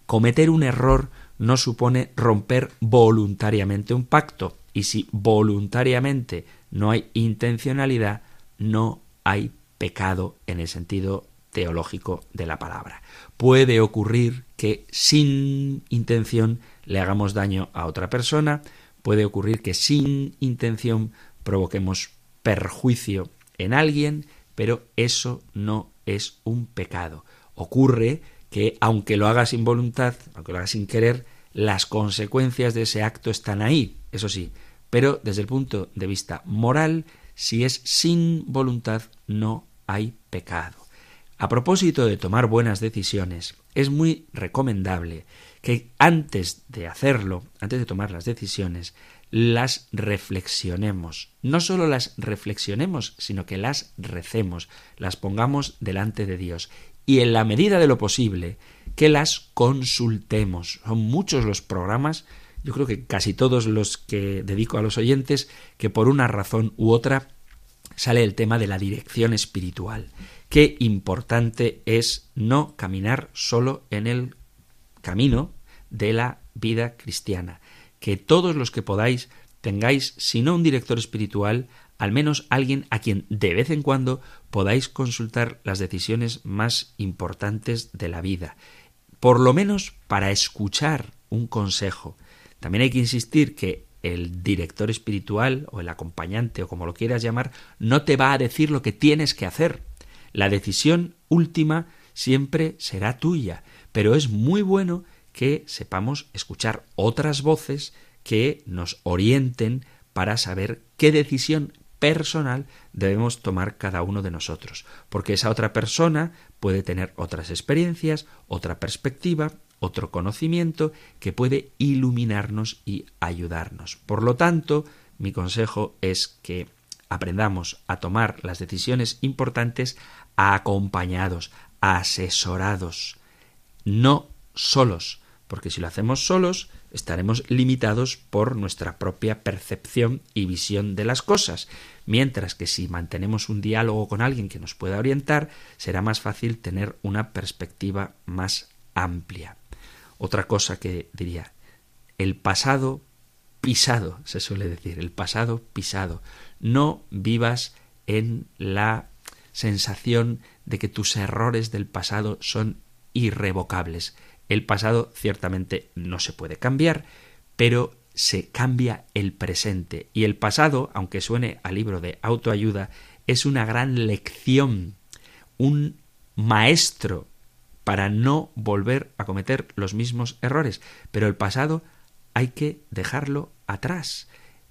Cometer un error no supone romper voluntariamente un pacto. Y si voluntariamente no hay intencionalidad, no hay pecado en el sentido teológico de la palabra. Puede ocurrir que sin intención le hagamos daño a otra persona, puede ocurrir que sin intención provoquemos perjuicio en alguien, pero eso no es un pecado. Ocurre que aunque lo haga sin voluntad, aunque lo haga sin querer, las consecuencias de ese acto están ahí, eso sí, pero desde el punto de vista moral, si es sin voluntad, no hay pecado. A propósito de tomar buenas decisiones, es muy recomendable que antes de hacerlo, antes de tomar las decisiones, las reflexionemos. No solo las reflexionemos, sino que las recemos, las pongamos delante de Dios y en la medida de lo posible que las consultemos. Son muchos los programas, yo creo que casi todos los que dedico a los oyentes, que por una razón u otra sale el tema de la dirección espiritual qué importante es no caminar solo en el camino de la vida cristiana. Que todos los que podáis tengáis, si no un director espiritual, al menos alguien a quien de vez en cuando podáis consultar las decisiones más importantes de la vida. Por lo menos para escuchar un consejo. También hay que insistir que el director espiritual o el acompañante o como lo quieras llamar no te va a decir lo que tienes que hacer. La decisión última siempre será tuya, pero es muy bueno que sepamos escuchar otras voces que nos orienten para saber qué decisión personal debemos tomar cada uno de nosotros, porque esa otra persona puede tener otras experiencias, otra perspectiva, otro conocimiento que puede iluminarnos y ayudarnos. Por lo tanto, mi consejo es que aprendamos a tomar las decisiones importantes acompañados, asesorados, no solos, porque si lo hacemos solos estaremos limitados por nuestra propia percepción y visión de las cosas, mientras que si mantenemos un diálogo con alguien que nos pueda orientar, será más fácil tener una perspectiva más amplia. Otra cosa que diría, el pasado pisado, se suele decir, el pasado pisado. No vivas en la sensación de que tus errores del pasado son irrevocables. El pasado ciertamente no se puede cambiar, pero se cambia el presente. Y el pasado, aunque suene a libro de autoayuda, es una gran lección, un maestro para no volver a cometer los mismos errores. Pero el pasado hay que dejarlo atrás.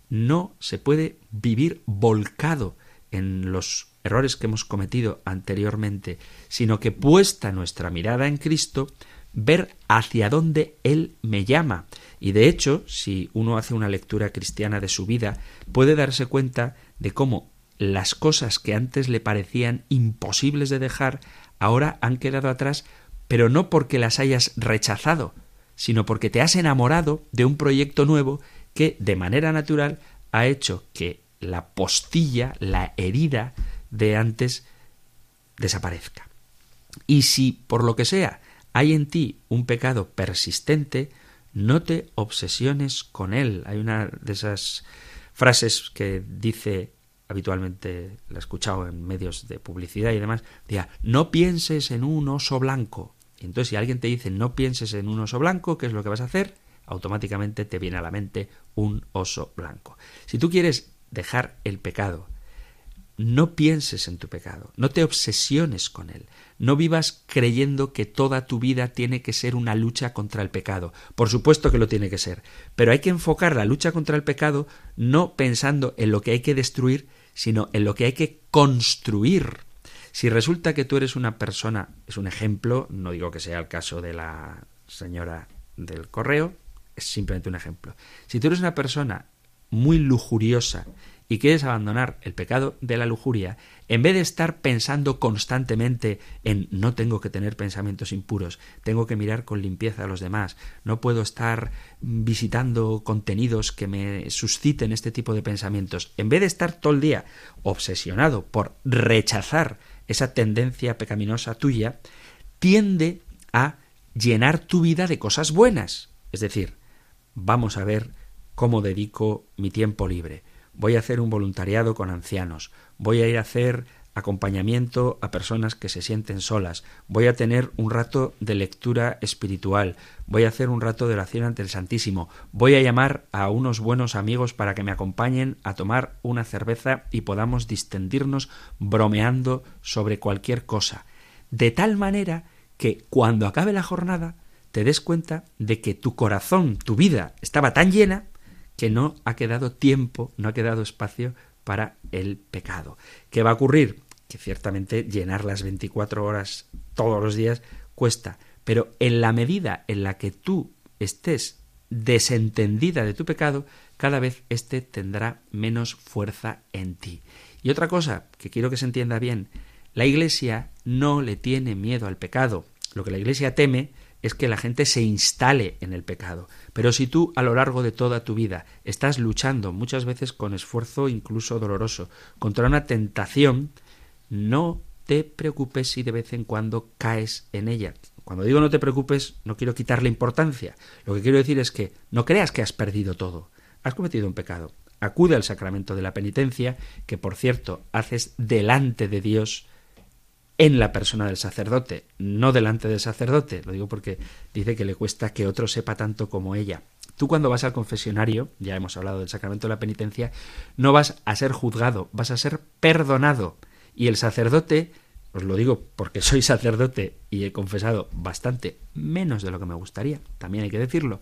No se puede vivir volcado en los errores que hemos cometido anteriormente, sino que puesta nuestra mirada en Cristo, ver hacia dónde Él me llama. Y de hecho, si uno hace una lectura cristiana de su vida, puede darse cuenta de cómo las cosas que antes le parecían imposibles de dejar, ahora han quedado atrás, pero no porque las hayas rechazado, sino porque te has enamorado de un proyecto nuevo que de manera natural ha hecho que la postilla, la herida de antes desaparezca. Y si, por lo que sea, hay en ti un pecado persistente, no te obsesiones con él. Hay una de esas frases que dice habitualmente, la he escuchado en medios de publicidad y demás, decía, no pienses en un oso blanco. Entonces si alguien te dice no pienses en un oso blanco, ¿qué es lo que vas a hacer? Automáticamente te viene a la mente un oso blanco. Si tú quieres dejar el pecado, no pienses en tu pecado, no te obsesiones con él, no vivas creyendo que toda tu vida tiene que ser una lucha contra el pecado. Por supuesto que lo tiene que ser, pero hay que enfocar la lucha contra el pecado no pensando en lo que hay que destruir, sino en lo que hay que construir. Si resulta que tú eres una persona, es un ejemplo, no digo que sea el caso de la señora del correo, es simplemente un ejemplo. Si tú eres una persona muy lujuriosa y quieres abandonar el pecado de la lujuria, en vez de estar pensando constantemente en no tengo que tener pensamientos impuros, tengo que mirar con limpieza a los demás, no puedo estar visitando contenidos que me susciten este tipo de pensamientos, en vez de estar todo el día obsesionado por rechazar esa tendencia pecaminosa tuya, tiende a llenar tu vida de cosas buenas. Es decir, vamos a ver cómo dedico mi tiempo libre voy a hacer un voluntariado con ancianos, voy a ir a hacer acompañamiento a personas que se sienten solas, voy a tener un rato de lectura espiritual, voy a hacer un rato de oración ante el Santísimo, voy a llamar a unos buenos amigos para que me acompañen a tomar una cerveza y podamos distendirnos bromeando sobre cualquier cosa, de tal manera que cuando acabe la jornada te des cuenta de que tu corazón, tu vida estaba tan llena que no ha quedado tiempo, no ha quedado espacio para el pecado. ¿Qué va a ocurrir? Que ciertamente llenar las 24 horas todos los días cuesta, pero en la medida en la que tú estés desentendida de tu pecado, cada vez éste tendrá menos fuerza en ti. Y otra cosa que quiero que se entienda bien, la Iglesia no le tiene miedo al pecado. Lo que la Iglesia teme es que la gente se instale en el pecado. Pero si tú a lo largo de toda tu vida estás luchando, muchas veces con esfuerzo incluso doloroso, contra una tentación, no te preocupes si de vez en cuando caes en ella. Cuando digo no te preocupes, no quiero quitarle importancia. Lo que quiero decir es que no creas que has perdido todo. Has cometido un pecado. Acude al sacramento de la penitencia, que por cierto haces delante de Dios en la persona del sacerdote, no delante del sacerdote. Lo digo porque dice que le cuesta que otro sepa tanto como ella. Tú cuando vas al confesionario, ya hemos hablado del sacramento de la penitencia, no vas a ser juzgado, vas a ser perdonado. Y el sacerdote, os lo digo porque soy sacerdote y he confesado bastante menos de lo que me gustaría, también hay que decirlo,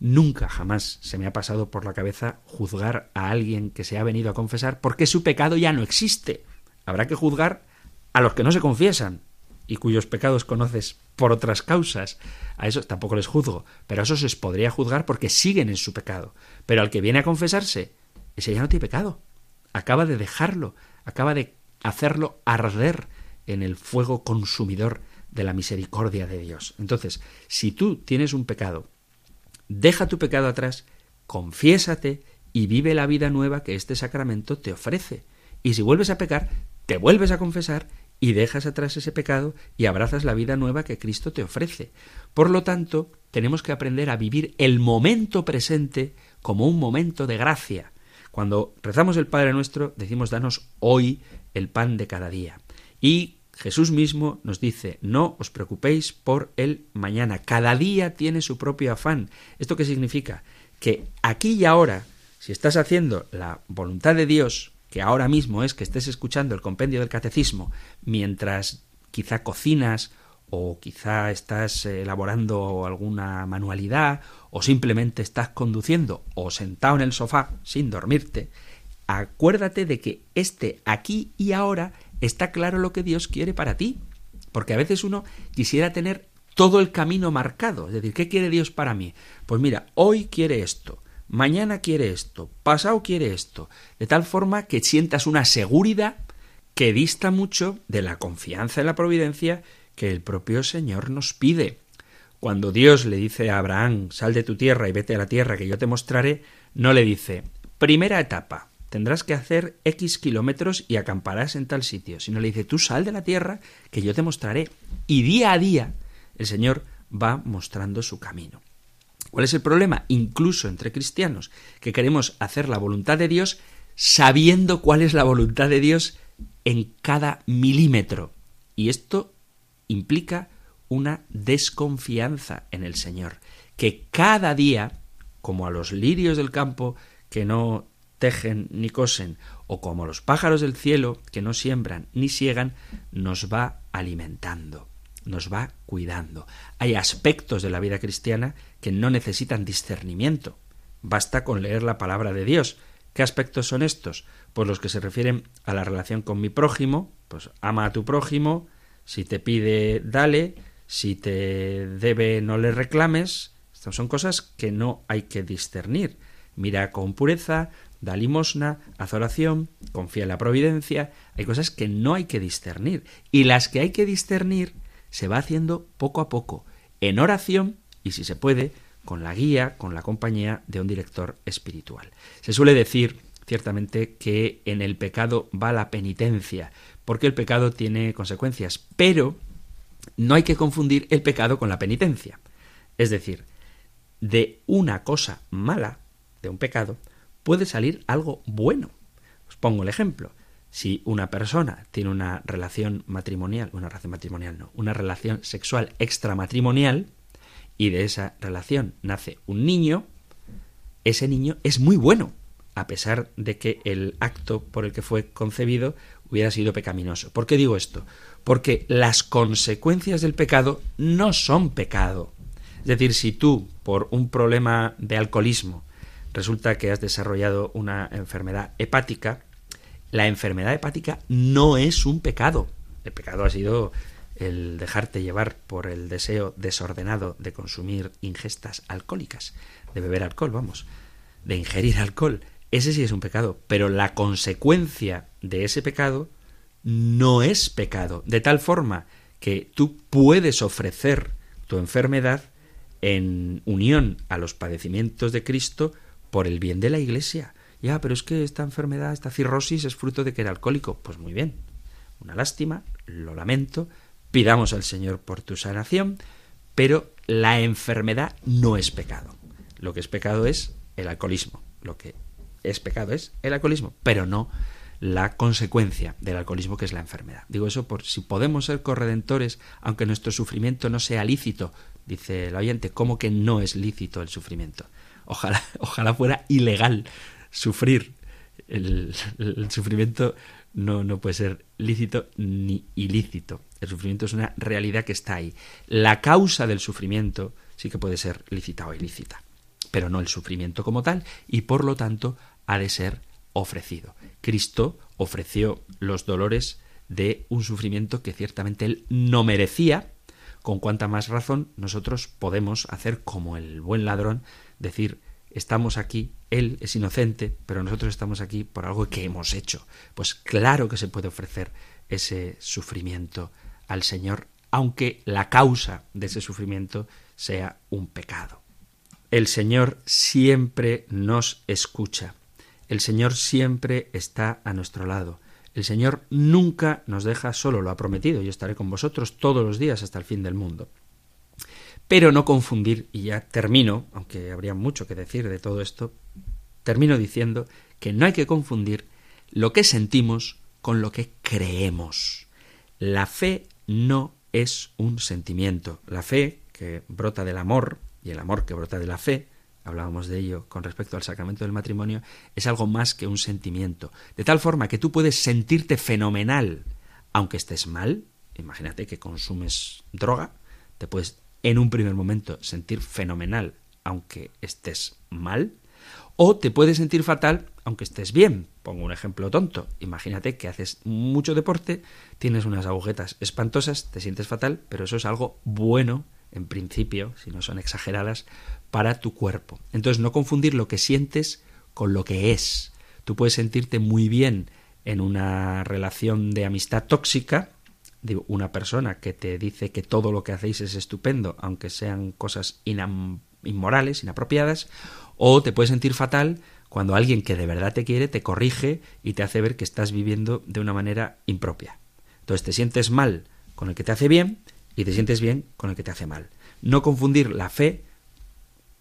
nunca jamás se me ha pasado por la cabeza juzgar a alguien que se ha venido a confesar porque su pecado ya no existe. Habrá que juzgar a los que no se confiesan y cuyos pecados conoces por otras causas, a esos tampoco les juzgo, pero a esos se podría juzgar porque siguen en su pecado. Pero al que viene a confesarse, ese ya no tiene pecado. Acaba de dejarlo, acaba de hacerlo arder en el fuego consumidor de la misericordia de Dios. Entonces, si tú tienes un pecado, deja tu pecado atrás, confiésate y vive la vida nueva que este sacramento te ofrece. Y si vuelves a pecar, te vuelves a confesar y dejas atrás ese pecado y abrazas la vida nueva que Cristo te ofrece. Por lo tanto, tenemos que aprender a vivir el momento presente como un momento de gracia. Cuando rezamos el Padre nuestro, decimos danos hoy el pan de cada día. Y Jesús mismo nos dice, no os preocupéis por el mañana, cada día tiene su propio afán. ¿Esto qué significa? Que aquí y ahora, si estás haciendo la voluntad de Dios, que ahora mismo es que estés escuchando el compendio del catecismo mientras quizá cocinas o quizá estás eh, elaborando alguna manualidad o simplemente estás conduciendo o sentado en el sofá sin dormirte, acuérdate de que este aquí y ahora está claro lo que Dios quiere para ti. Porque a veces uno quisiera tener todo el camino marcado. Es decir, ¿qué quiere Dios para mí? Pues mira, hoy quiere esto, mañana quiere esto, pasado quiere esto, de tal forma que sientas una seguridad que dista mucho de la confianza en la providencia que el propio Señor nos pide. Cuando Dios le dice a Abraham, sal de tu tierra y vete a la tierra que yo te mostraré, no le dice, primera etapa, tendrás que hacer X kilómetros y acamparás en tal sitio, sino le dice, tú sal de la tierra que yo te mostraré. Y día a día el Señor va mostrando su camino. ¿Cuál es el problema? Incluso entre cristianos, que queremos hacer la voluntad de Dios sabiendo cuál es la voluntad de Dios en cada milímetro. Y esto implica una desconfianza en el Señor, que cada día, como a los lirios del campo que no tejen ni cosen, o como los pájaros del cielo que no siembran ni siegan, nos va alimentando, nos va cuidando. Hay aspectos de la vida cristiana que no necesitan discernimiento. Basta con leer la palabra de Dios. ¿Qué aspectos son estos? Pues los que se refieren a la relación con mi prójimo, pues ama a tu prójimo, si te pide, dale, si te debe, no le reclames. Estas son cosas que no hay que discernir. Mira con pureza, da limosna, haz oración, confía en la providencia. Hay cosas que no hay que discernir. Y las que hay que discernir se va haciendo poco a poco, en oración y, si se puede, con la guía, con la compañía de un director espiritual. Se suele decir, ciertamente, que en el pecado va la penitencia, porque el pecado tiene consecuencias, pero no hay que confundir el pecado con la penitencia. Es decir, de una cosa mala, de un pecado, puede salir algo bueno. Os pongo el ejemplo. Si una persona tiene una relación matrimonial, una relación matrimonial no, una relación sexual extramatrimonial, y de esa relación nace un niño, ese niño es muy bueno, a pesar de que el acto por el que fue concebido hubiera sido pecaminoso. ¿Por qué digo esto? Porque las consecuencias del pecado no son pecado. Es decir, si tú, por un problema de alcoholismo, resulta que has desarrollado una enfermedad hepática, la enfermedad hepática no es un pecado. El pecado ha sido el dejarte llevar por el deseo desordenado de consumir ingestas alcohólicas, de beber alcohol, vamos, de ingerir alcohol ese sí es un pecado, pero la consecuencia de ese pecado no es pecado, de tal forma que tú puedes ofrecer tu enfermedad en unión a los padecimientos de Cristo por el bien de la Iglesia. Ya, pero es que esta enfermedad, esta cirrosis es fruto de que era alcohólico. Pues muy bien, una lástima, lo lamento, pidamos al Señor por tu sanación, pero la enfermedad no es pecado. Lo que es pecado es el alcoholismo, lo que es pecado, es el alcoholismo, pero no la consecuencia del alcoholismo que es la enfermedad. Digo eso por si podemos ser corredentores, aunque nuestro sufrimiento no sea lícito, dice el oyente, ¿cómo que no es lícito el sufrimiento? Ojalá, ojalá fuera ilegal sufrir. El, sufrimiento no, no puede ser lícito ni ilícito. El sufrimiento es una realidad que está ahí. La causa del sufrimiento sí que puede ser lícita o ilícita, pero no el sufrimiento como tal, y por lo tanto ha de ser ofrecido. Cristo ofreció los dolores de un sufrimiento que ciertamente él no merecía, con cuanta más razón nosotros podemos hacer como el buen ladrón, decir, estamos aquí, él es inocente, pero nosotros estamos aquí por algo que hemos hecho. Pues claro que se puede ofrecer ese sufrimiento al Señor, aunque la causa de ese sufrimiento sea un pecado. El Señor siempre nos escucha. El Señor siempre está a nuestro lado. El Señor nunca nos deja solo, lo ha prometido, yo estaré con vosotros todos los días hasta el fin del mundo. Pero no confundir, y ya termino, aunque habría mucho que decir de todo esto, termino diciendo que no hay que confundir lo que sentimos con lo que creemos. La fe no es un sentimiento. La fe, que brota del amor, y el amor que brota de la fe, hablábamos de ello con respecto al sacramento del matrimonio, es algo más que un sentimiento. De tal forma que tú puedes sentirte fenomenal, aunque estés mal. Imagínate que consumes droga, te puedes en un primer momento sentir fenomenal, aunque estés mal. O te puedes sentir fatal aunque estés bien. Pongo un ejemplo tonto. Imagínate que haces mucho deporte, tienes unas agujetas espantosas, te sientes fatal, pero eso es algo bueno, en principio, si no son exageradas, para tu cuerpo. Entonces no confundir lo que sientes con lo que es. Tú puedes sentirte muy bien en una relación de amistad tóxica, una persona que te dice que todo lo que hacéis es estupendo, aunque sean cosas inmorales, inapropiadas, o te puedes sentir fatal cuando alguien que de verdad te quiere te corrige y te hace ver que estás viviendo de una manera impropia. Entonces te sientes mal con el que te hace bien y te sientes bien con el que te hace mal. No confundir la fe,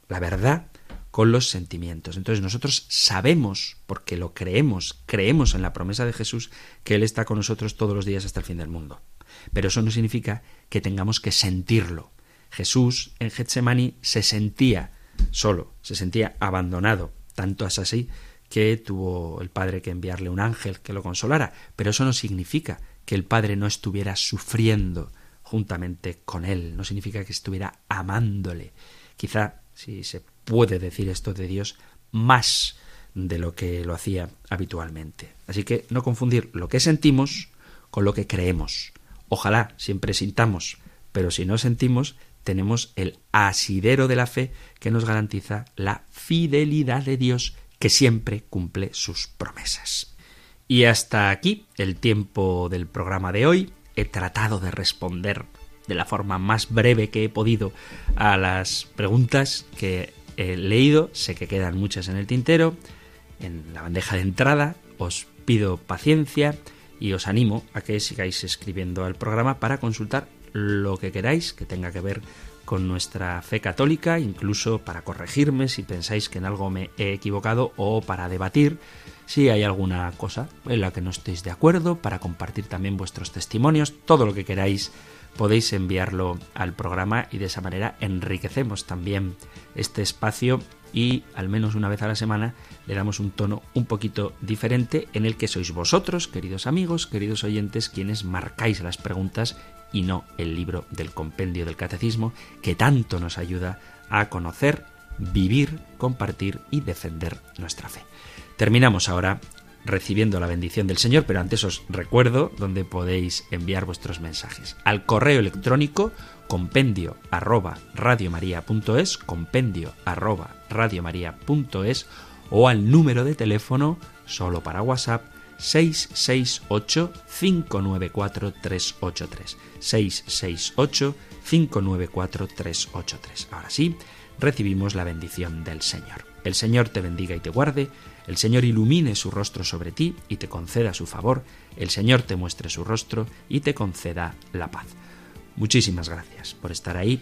la verdad, con los sentimientos. Entonces nosotros sabemos, porque lo creemos, creemos en la promesa de Jesús, que Él está con nosotros todos los días hasta el fin del mundo. Pero eso no significa que tengamos que sentirlo. Jesús en Getsemani se sentía solo, se sentía abandonado, tanto es así que tuvo el Padre que enviarle un ángel que lo consolara, pero eso no significa que el Padre no estuviera sufriendo juntamente con él, no significa que estuviera amándole. Quizá, si se puede decir esto de Dios, más de lo que lo hacía habitualmente. Así que no confundir lo que sentimos con lo que creemos. Ojalá siempre sintamos, pero si no sentimos, tenemos el asidero de la fe que nos garantiza la fidelidad de Dios que siempre cumple sus promesas. Y hasta aquí el tiempo del programa de hoy. He tratado de responder de la forma más breve que he podido a las preguntas que he leído. Sé que quedan muchas en el tintero, en la bandeja de entrada. Os pido paciencia y os animo a que sigáis escribiendo al programa para consultar lo que queráis que tenga que ver con nuestra fe católica, incluso para corregirme si pensáis que en algo me he equivocado o para debatir si hay alguna cosa en la que no estéis de acuerdo, para compartir también vuestros testimonios, todo lo que queráis podéis enviarlo al programa y de esa manera enriquecemos también este espacio y al menos una vez a la semana le damos un tono un poquito diferente en el que sois vosotros, queridos amigos, queridos oyentes, quienes marcáis las preguntas y no el libro del compendio del catecismo que tanto nos ayuda a conocer, vivir, compartir y defender nuestra fe. Terminamos ahora recibiendo la bendición del Señor, pero antes os recuerdo donde podéis enviar vuestros mensajes. Al correo electrónico compendio arroba radiomaria.es, compendio arroba radiomaria.es o al número de teléfono solo para WhatsApp 668 594 383 668 594 383. Ahora sí, recibimos la bendición del Señor. El Señor te bendiga y te guarde el Señor ilumine su rostro sobre ti y te conceda su favor, el Señor te muestre su rostro y te conceda la paz. Muchísimas gracias por estar ahí,